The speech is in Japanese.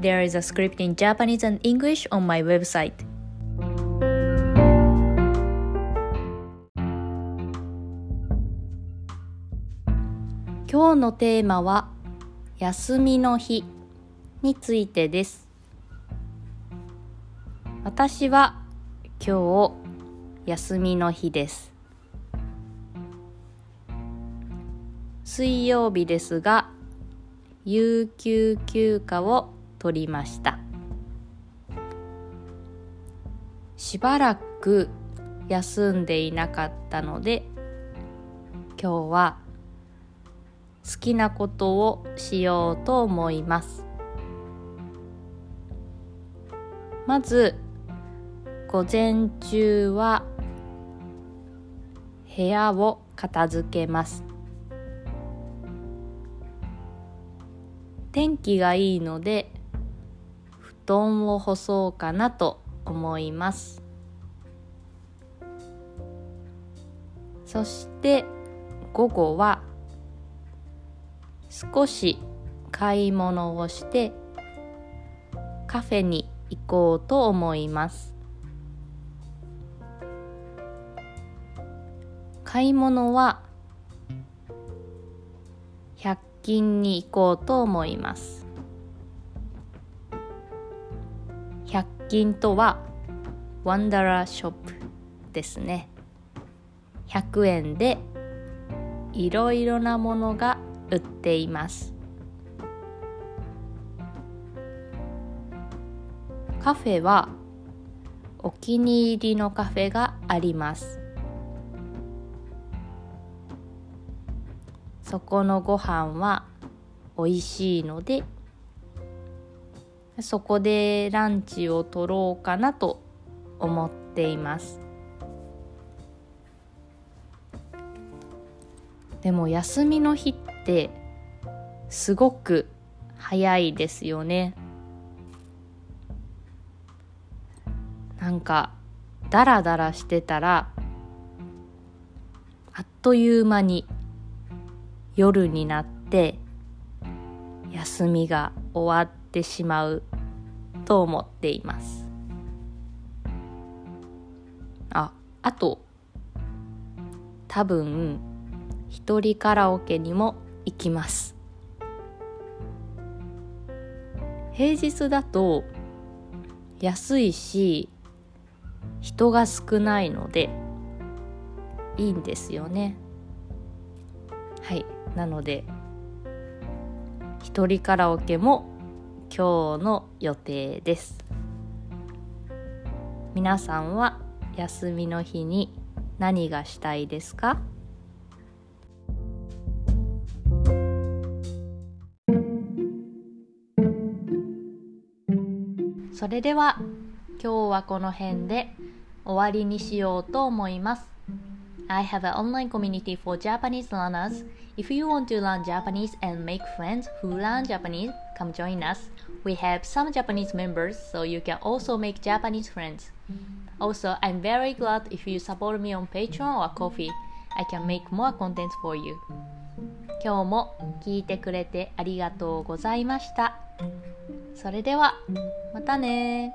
There is a script in Japanese and English on my website. 今日のテーマは休みの日についてです。私は今日休みの日です。水曜日ですが、有給休暇を取りました。しばらく休んでいなかったので今日は好きなことをしようと思います。まず午前中は部屋を片付けます。天気がいいので団を干そうかなと思います。そして午後は少し買い物をしてカフェに行こうと思います。買い物は100均に行こうと思います。100均とはワンダラーショップですね。100円でいろいろなものが売っています。カフェはお気に入りのカフェがあります。そこのご飯は美味しいのでそこでランチを取ろうかなと思っています。でも休みの日ってすごく早いですよね。なんかダラダラしてたらあっという間に夜になって休みが終わってしまうと思っています。ああと多分一人カラオケにも行きます。平日だと安いし人が少ないのでいいんですよね。はい。なので一人カラオケも今日の予定です。皆さんは休みの日に何がしたいですか？それでは今日はこの辺で終わりにしようと思います。I have an online community for Japanese learners. If you want to learn Japanese and make friends who learn Japanese, come join us. We have some Japanese members, so you can also make Japanese friends. Also, I'm very glad if you support me on Patreon or Coffee. I can make more content for you. 今日も聞いてくれてありがとうございました。それでは、またね